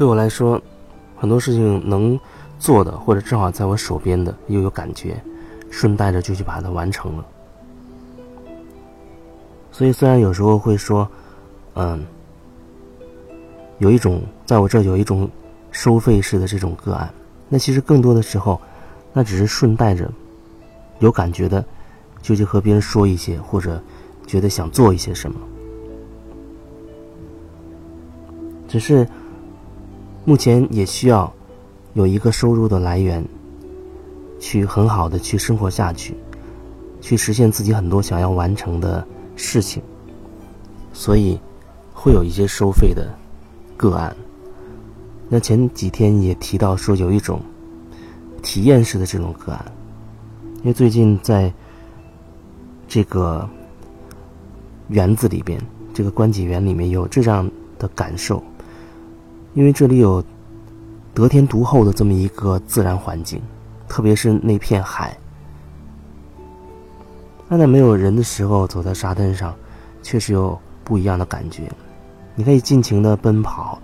对我来说，很多事情能做的，或者正好在我手边的，又有感觉，顺带着就去把它完成了。所以，虽然有时候会说，嗯，有一种在我这有一种收费式的这种个案，那其实更多的时候，那只是顺带着有感觉的，就去和别人说一些，或者觉得想做一些什么。只是目前也需要有一个收入的来源，去很好的去生活下去，去实现自己很多想要完成的。事情，所以会有一些收费的个案。那前几天也提到说有一种体验式的这种个案，因为最近在这个园子里边，这个观景园里面有这样的感受，因为这里有得天独厚的这么一个自然环境，特别是那片海。那在没有人的时候，走在沙滩上，确实有不一样的感觉。你可以尽情的奔跑，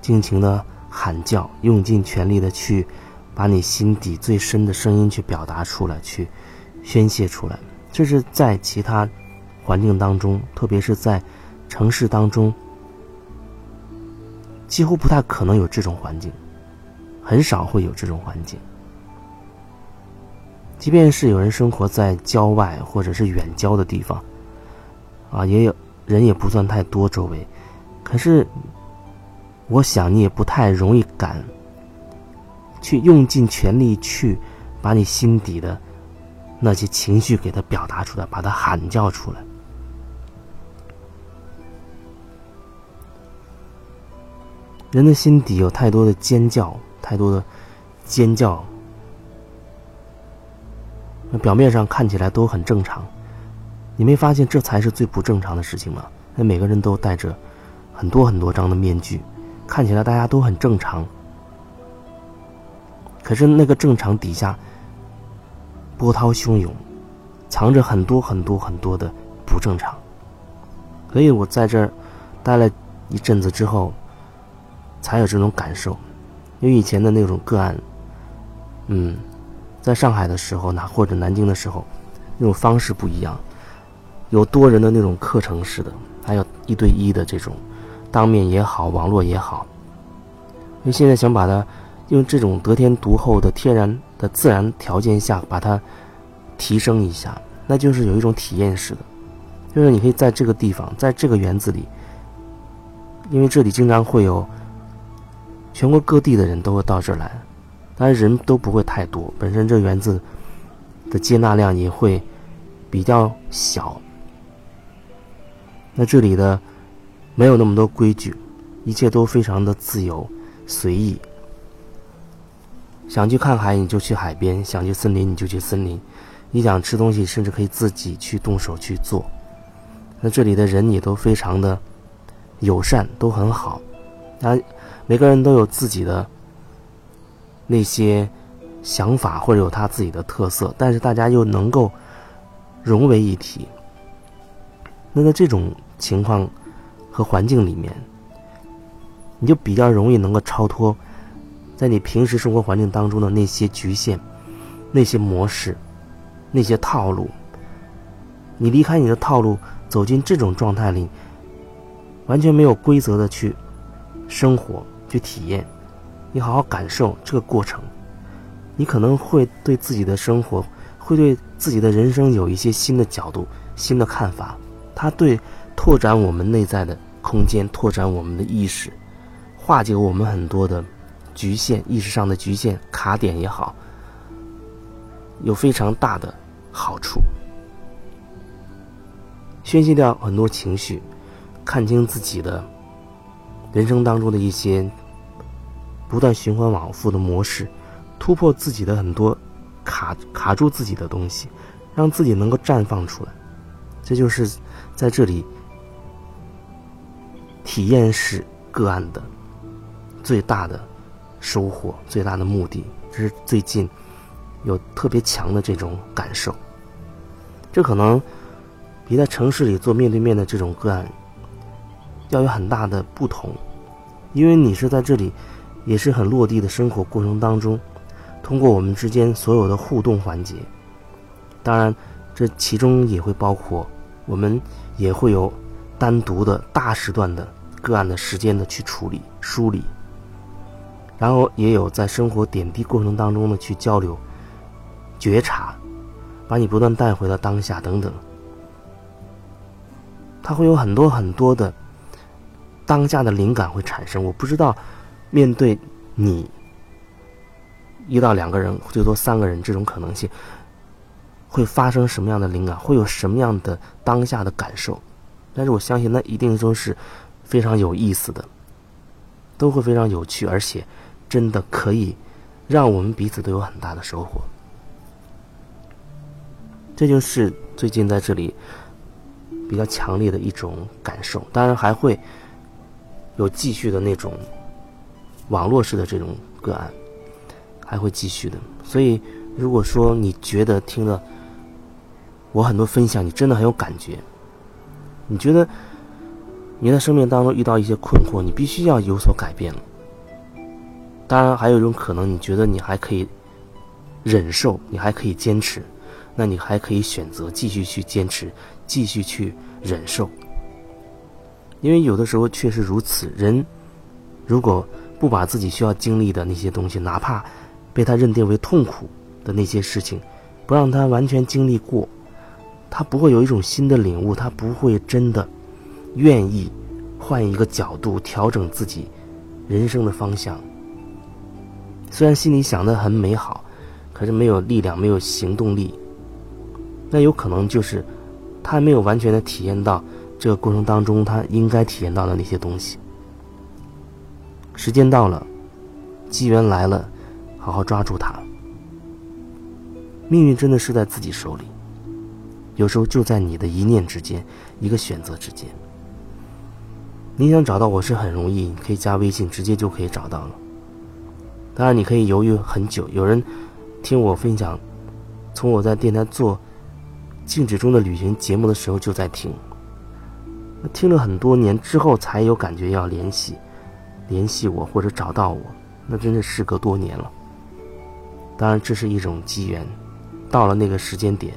尽情的喊叫，用尽全力的去把你心底最深的声音去表达出来，去宣泄出来。这是在其他环境当中，特别是在城市当中，几乎不太可能有这种环境，很少会有这种环境。即便是有人生活在郊外或者是远郊的地方，啊，也有人也不算太多周围，可是，我想你也不太容易敢去用尽全力去把你心底的那些情绪给它表达出来，把它喊叫出来。人的心底有太多的尖叫，太多的尖叫。那表面上看起来都很正常，你没发现这才是最不正常的事情吗？那每个人都戴着很多很多张的面具，看起来大家都很正常，可是那个正常底下波涛汹涌，藏着很多很多很多的不正常。所以我在这儿待了一阵子之后，才有这种感受，因为以前的那种个案，嗯。在上海的时候，呢，或者南京的时候，那种方式不一样，有多人的那种课程式的，还有一对一的这种，当面也好，网络也好。因为现在想把它用这种得天独厚的天然的自然条件下把它提升一下，那就是有一种体验式的，就是你可以在这个地方，在这个园子里，因为这里经常会有全国各地的人都会到这儿来。当然人都不会太多，本身这园子的接纳量也会比较小。那这里的没有那么多规矩，一切都非常的自由随意。想去看海你就去海边，想去森林你就去森林，你想吃东西甚至可以自己去动手去做。那这里的人也都非常的友善，都很好。那每个人都有自己的。那些想法或者有他自己的特色，但是大家又能够融为一体。那在这种情况和环境里面，你就比较容易能够超脱在你平时生活环境当中的那些局限、那些模式、那些套路。你离开你的套路，走进这种状态里，完全没有规则的去生活、去体验。你好好感受这个过程，你可能会对自己的生活，会对自己的人生有一些新的角度、新的看法。它对拓展我们内在的空间、拓展我们的意识、化解我们很多的局限、意识上的局限、卡点也好，有非常大的好处。宣泄掉很多情绪，看清自己的人生当中的一些。不断循环往复的模式，突破自己的很多卡卡住自己的东西，让自己能够绽放出来。这就是在这里体验式个案的最大的收获、最大的目的。这是最近有特别强的这种感受。这可能比在城市里做面对面的这种个案要有很大的不同，因为你是在这里。也是很落地的生活过程当中，通过我们之间所有的互动环节，当然这其中也会包括我们也会有单独的大时段的个案的时间的去处理梳理，然后也有在生活点滴过程当中的去交流、觉察，把你不断带回到当下等等。他会有很多很多的当下的灵感会产生，我不知道面对你一到两个人，最多三个人这种可能性会发生什么样的灵感，会有什么样的当下的感受。但是我相信那一定都是非常有意思的，都会非常有趣，而且真的可以让我们彼此都有很大的收获。这就是最近在这里。比较强烈的一种感受，当然还会有继续的那种网络式的这种个案，还会继续的。所以，如果说你觉得听了我很多分享，你真的很有感觉，你觉得你在生命当中遇到一些困惑，你必须要有所改变了。当然，还有一种可能，你觉得你还可以忍受，你还可以坚持，那你还可以选择继续去坚持。继续去忍受，因为有的时候确实如此。人如果不把自己需要经历的那些东西，哪怕被他认定为痛苦的那些事情，不让他完全经历过，他不会有一种新的领悟，他不会真的愿意换一个角度调整自己人生的方向。虽然心里想的很美好，可是没有力量，没有行动力，那有可能就是。他还没有完全的体验到这个过程当中他应该体验到的那些东西。时间到了，机缘来了，好好抓住它。命运真的是在自己手里，有时候就在你的一念之间，一个选择之间。你想找到我是很容易，你可以加微信，直接就可以找到了。当然，你可以犹豫很久。有人听我分享，从我在电台做。静止中的旅行节目的时候就在听，听了很多年之后才有感觉要联系，联系我或者找到我，那真是事隔多年了。当然这是一种机缘，到了那个时间点，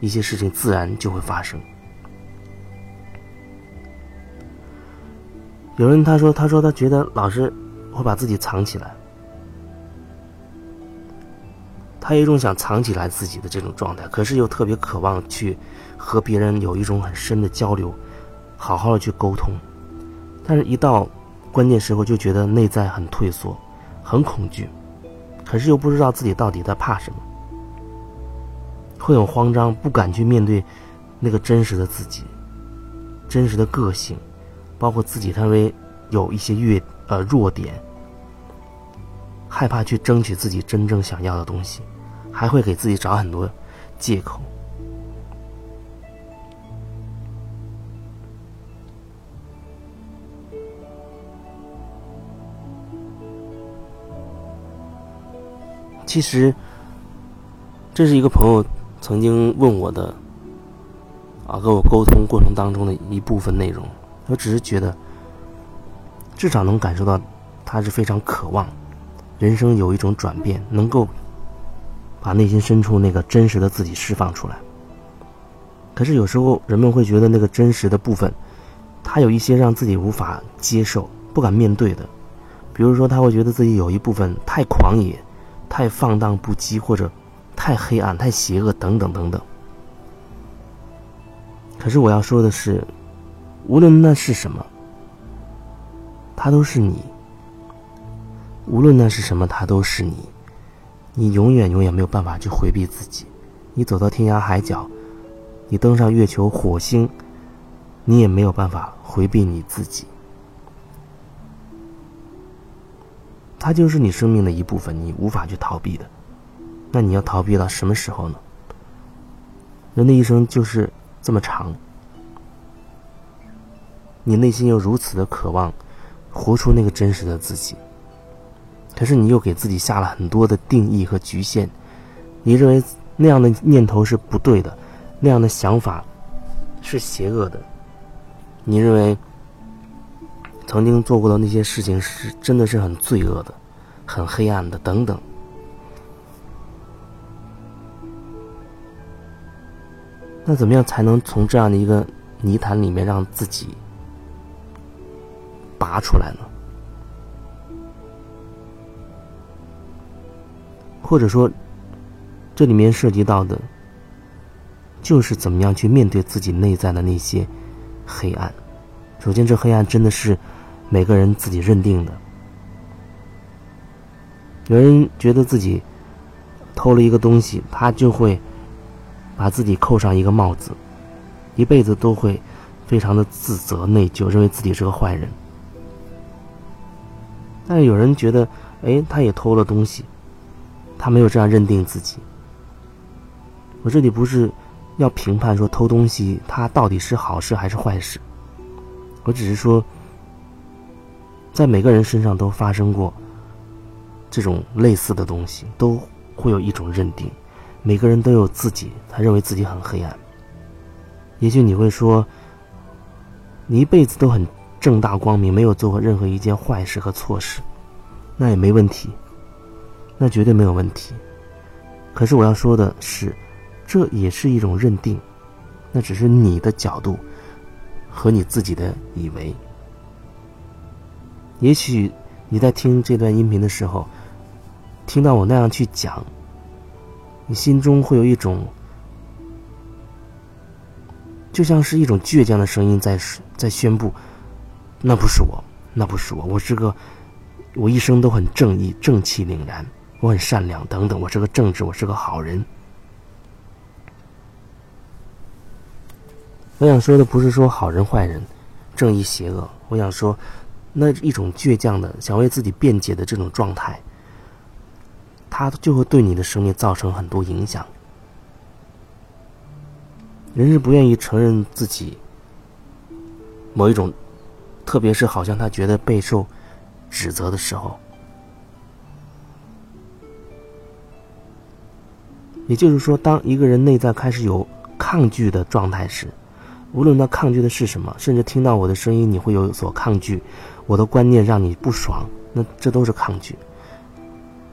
一些事情自然就会发生。有人他说他说他觉得老师会把自己藏起来。他有一种想藏起来自己的这种状态，可是又特别渴望去和别人有一种很深的交流，好好的去沟通。但是，一到关键时候，就觉得内在很退缩，很恐惧，可是又不知道自己到底在怕什么，会很慌张，不敢去面对那个真实的自己，真实的个性，包括自己认为有一些弱呃弱点，害怕去争取自己真正想要的东西。还会给自己找很多借口。其实，这是一个朋友曾经问我的，啊，跟我沟通过程当中的一部分内容。我只是觉得，至少能感受到他是非常渴望人生有一种转变，能够。把内心深处那个真实的自己释放出来。可是有时候人们会觉得那个真实的部分，他有一些让自己无法接受、不敢面对的。比如说，他会觉得自己有一部分太狂野、太放荡不羁，或者太黑暗、太邪恶等等等等。可是我要说的是，无论那是什么，他都是你；无论那是什么，他都是你。你永远永远没有办法去回避自己，你走到天涯海角，你登上月球、火星，你也没有办法回避你自己。它就是你生命的一部分，你无法去逃避的。那你要逃避到什么时候呢？人的一生就是这么长，你内心又如此的渴望，活出那个真实的自己。可是你又给自己下了很多的定义和局限，你认为那样的念头是不对的，那样的想法是邪恶的。你认为曾经做过的那些事情是真的是很罪恶的、很黑暗的等等。那怎么样才能从这样的一个泥潭里面让自己拔出来呢？或者说，这里面涉及到的，就是怎么样去面对自己内在的那些黑暗。首先，这黑暗真的是每个人自己认定的。有人觉得自己偷了一个东西，他就会。把自己扣上一个帽子，一辈子都会非常的自责内疚，认为自己是个坏人。但是有人觉得，哎，他也偷了东西，他没有这样认定自己。我这里不是要评判说偷东西它到底是好事还是坏事，我只是说，在每个人身上都发生过这种类似的东西，都会有一种认定。每个人都有自己，他认为自己很黑暗。也许你会说，你一辈子都很正大光明，没有做过任何一件坏事和错事，那也没问题，那绝对没有问题。可是我要说的是，这也是一种认定，那只是你的角度和你自己的以为。也许你在听这段音频的时候，听到我那样去讲。你心中会有一种，就像是一种倔强的声音在在宣布：“那不是我，那不是我，我是个，我一生都很正义、正气凛然，我很善良，等等，我是个正直，我是个好人。”我想说的不是说好人坏人、正义邪恶，我想说，那一种倔强的想为自己辩解的这种状态。它就会对你的生命造成很多影响。人是不愿意承认自己某一种，特别是好像他觉得备受指责的时候。也就是说，当一个人内在开始有抗拒的状态时，无论他抗拒的是什么，甚至听到我的声音你会有所抗拒，我的观念让你不爽，那这都是抗拒。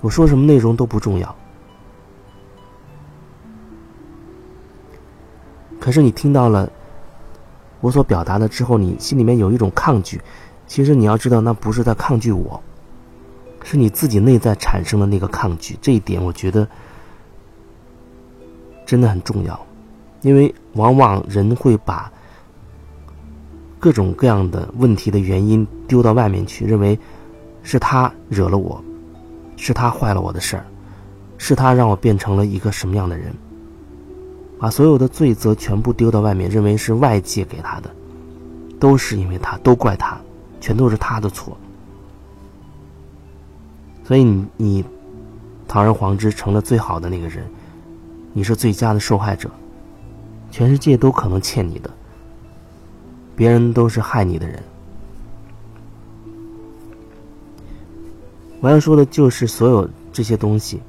我说什么内容都不重要，可是你听到了我所表达的之后，你心里面有一种抗拒。其实你要知道，那不是在抗拒我，是你自己内在产生的那个抗拒。这一点，我觉得真的很重要，因为往往人会把各种各样的问题的原因丢到外面去，认为是他惹了我。是他坏了我的事儿，是他让我变成了一个什么样的人？把所有的罪责全部丢到外面，认为是外界给他的，都是因为他，都怪他，全都是他的错。所以你你堂而皇之成了最好的那个人，你是最佳的受害者，全世界都可能欠你的，别人都是害你的人。我要说的就是，所有这些东西，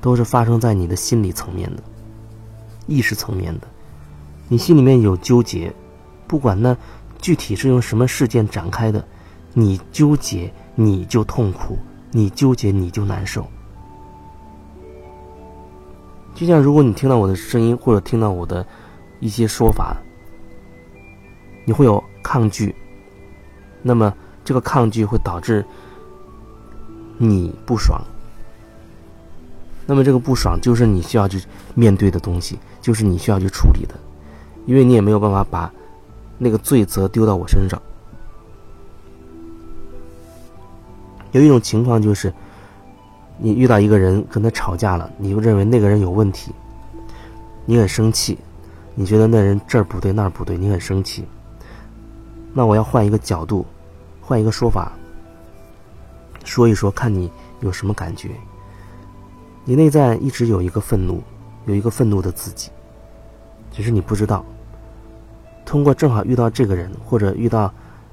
都是发生在你的心理层面的、意识层面的。你心里面有纠结，不管那具体是用什么事件展开的，你纠结你就痛苦，你纠结你就难受。就像如果你听到我的声音，或者听到我的一些说法，你会有抗拒，那么这个抗拒会导致。你不爽，那么这个不爽就是你需要去面对的东西，就是你需要去处理的，因为你也没有办法把那个罪责丢到我身上。有一种情况就是，你遇到一个人跟他吵架了，你就认为那个人有问题，你很生气，你觉得那人这儿不对那儿不对，你很生气。那我要换一个角度，换一个说法。说一说，看你有什么感觉。你内在一直有一个愤怒，有一个愤怒的自己，只是你不知道。通过正好遇到这个人，或者遇到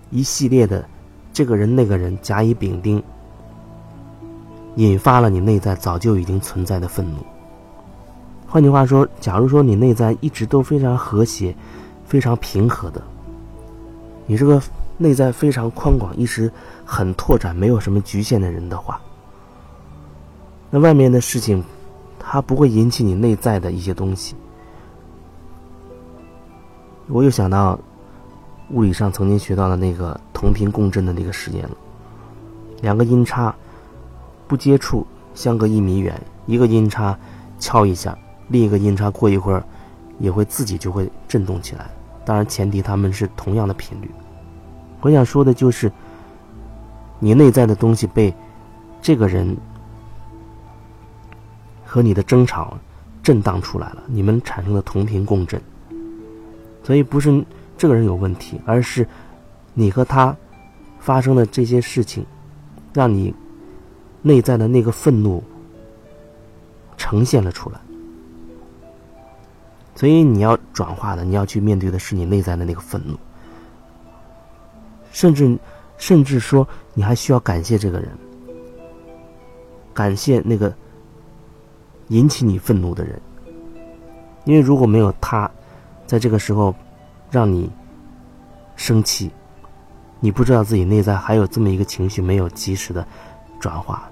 一系列的这个人、那个人甲乙丙丁，引发了你内在早就已经存在的愤怒。换句话说，假如说你内在一直都非常和谐、非常平和的，你是个内在非常宽广，意识很拓展，没有什么局限的人的话，那外面的事情，它不会引起你内在的一些东西。我又想到物理上曾经学到的那个同频共振的那个实验了，两个音叉不接触，相隔一米远，一个音叉敲一下，另一个音叉过一会儿也会自己就会震动起来。当然，前提他们是同样的频率。我想说的就是，你内在的东西被这个人和你的争吵震荡出来了，你们产生了同频共振。所以不是这个人有问题，而是你和他发生的这些事情，让你内在的那个愤怒呈现了出来。所以你要转化的，你要去面对的是你内在的那个愤怒。甚至，甚至说，你还需要感谢这个人，感谢那个引起你愤怒的人，因为如果没有他，在这个时候让你生气，你不知道自己内在还有这么一个情绪没有及时的转化，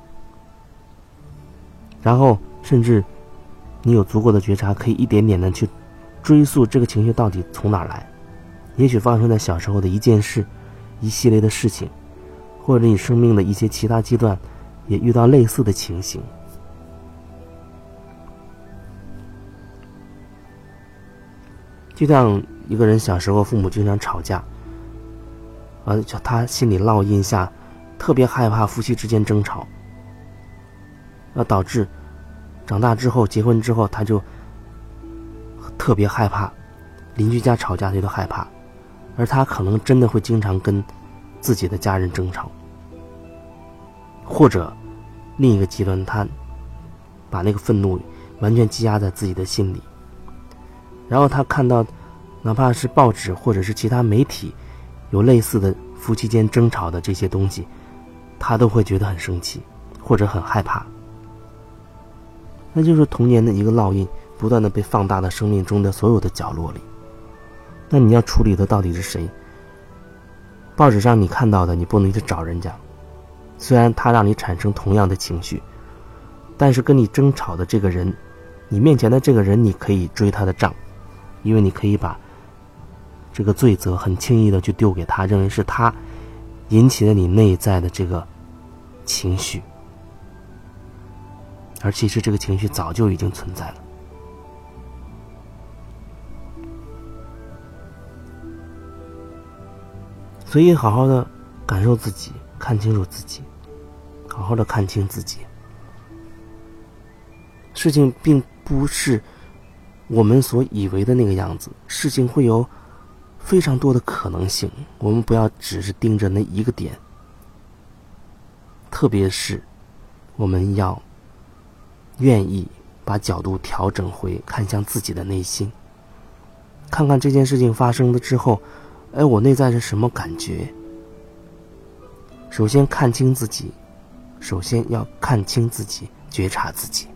然后甚至你有足够的觉察，可以一点点的去追溯这个情绪到底从哪儿来，也许发生在小时候的一件事。一系列的事情，或者你生命的一些其他阶段，也遇到类似的情形。就像一个人小时候父母经常吵架，而他心里烙印下，特别害怕夫妻之间争吵，而导致长大之后结婚之后，他就特别害怕邻居家吵架，他都害怕。而他可能真的会经常跟自己的家人争吵，或者另一个极端，他把那个愤怒完全积压在自己的心里，然后他看到哪怕是报纸或者是其他媒体有类似的夫妻间争吵的这些东西，他都会觉得很生气或者很害怕。那就是童年的一个烙印，不断的被放大到生命中的所有的角落里。那你要处理的到底是谁？报纸上你看到的，你不能去找人家。虽然他让你产生同样的情绪，但是跟你争吵的这个人，你面前的这个人，你可以追他的账，因为你可以把这个罪责很轻易的去丢给他，认为是他引起了你内在的这个情绪，而其实这个情绪早就已经存在了。所以，好好的感受自己，看清楚自己，好好的看清自己。事情并不是我们所以为的那个样子，事情会有非常多的可能性。我们不要只是盯着那一个点，特别是我们要愿意把角度调整回看向自己的内心，看看这件事情发生了之后。哎，我内在是什么感觉？首先看清自己，首先要看清自己，觉察自己。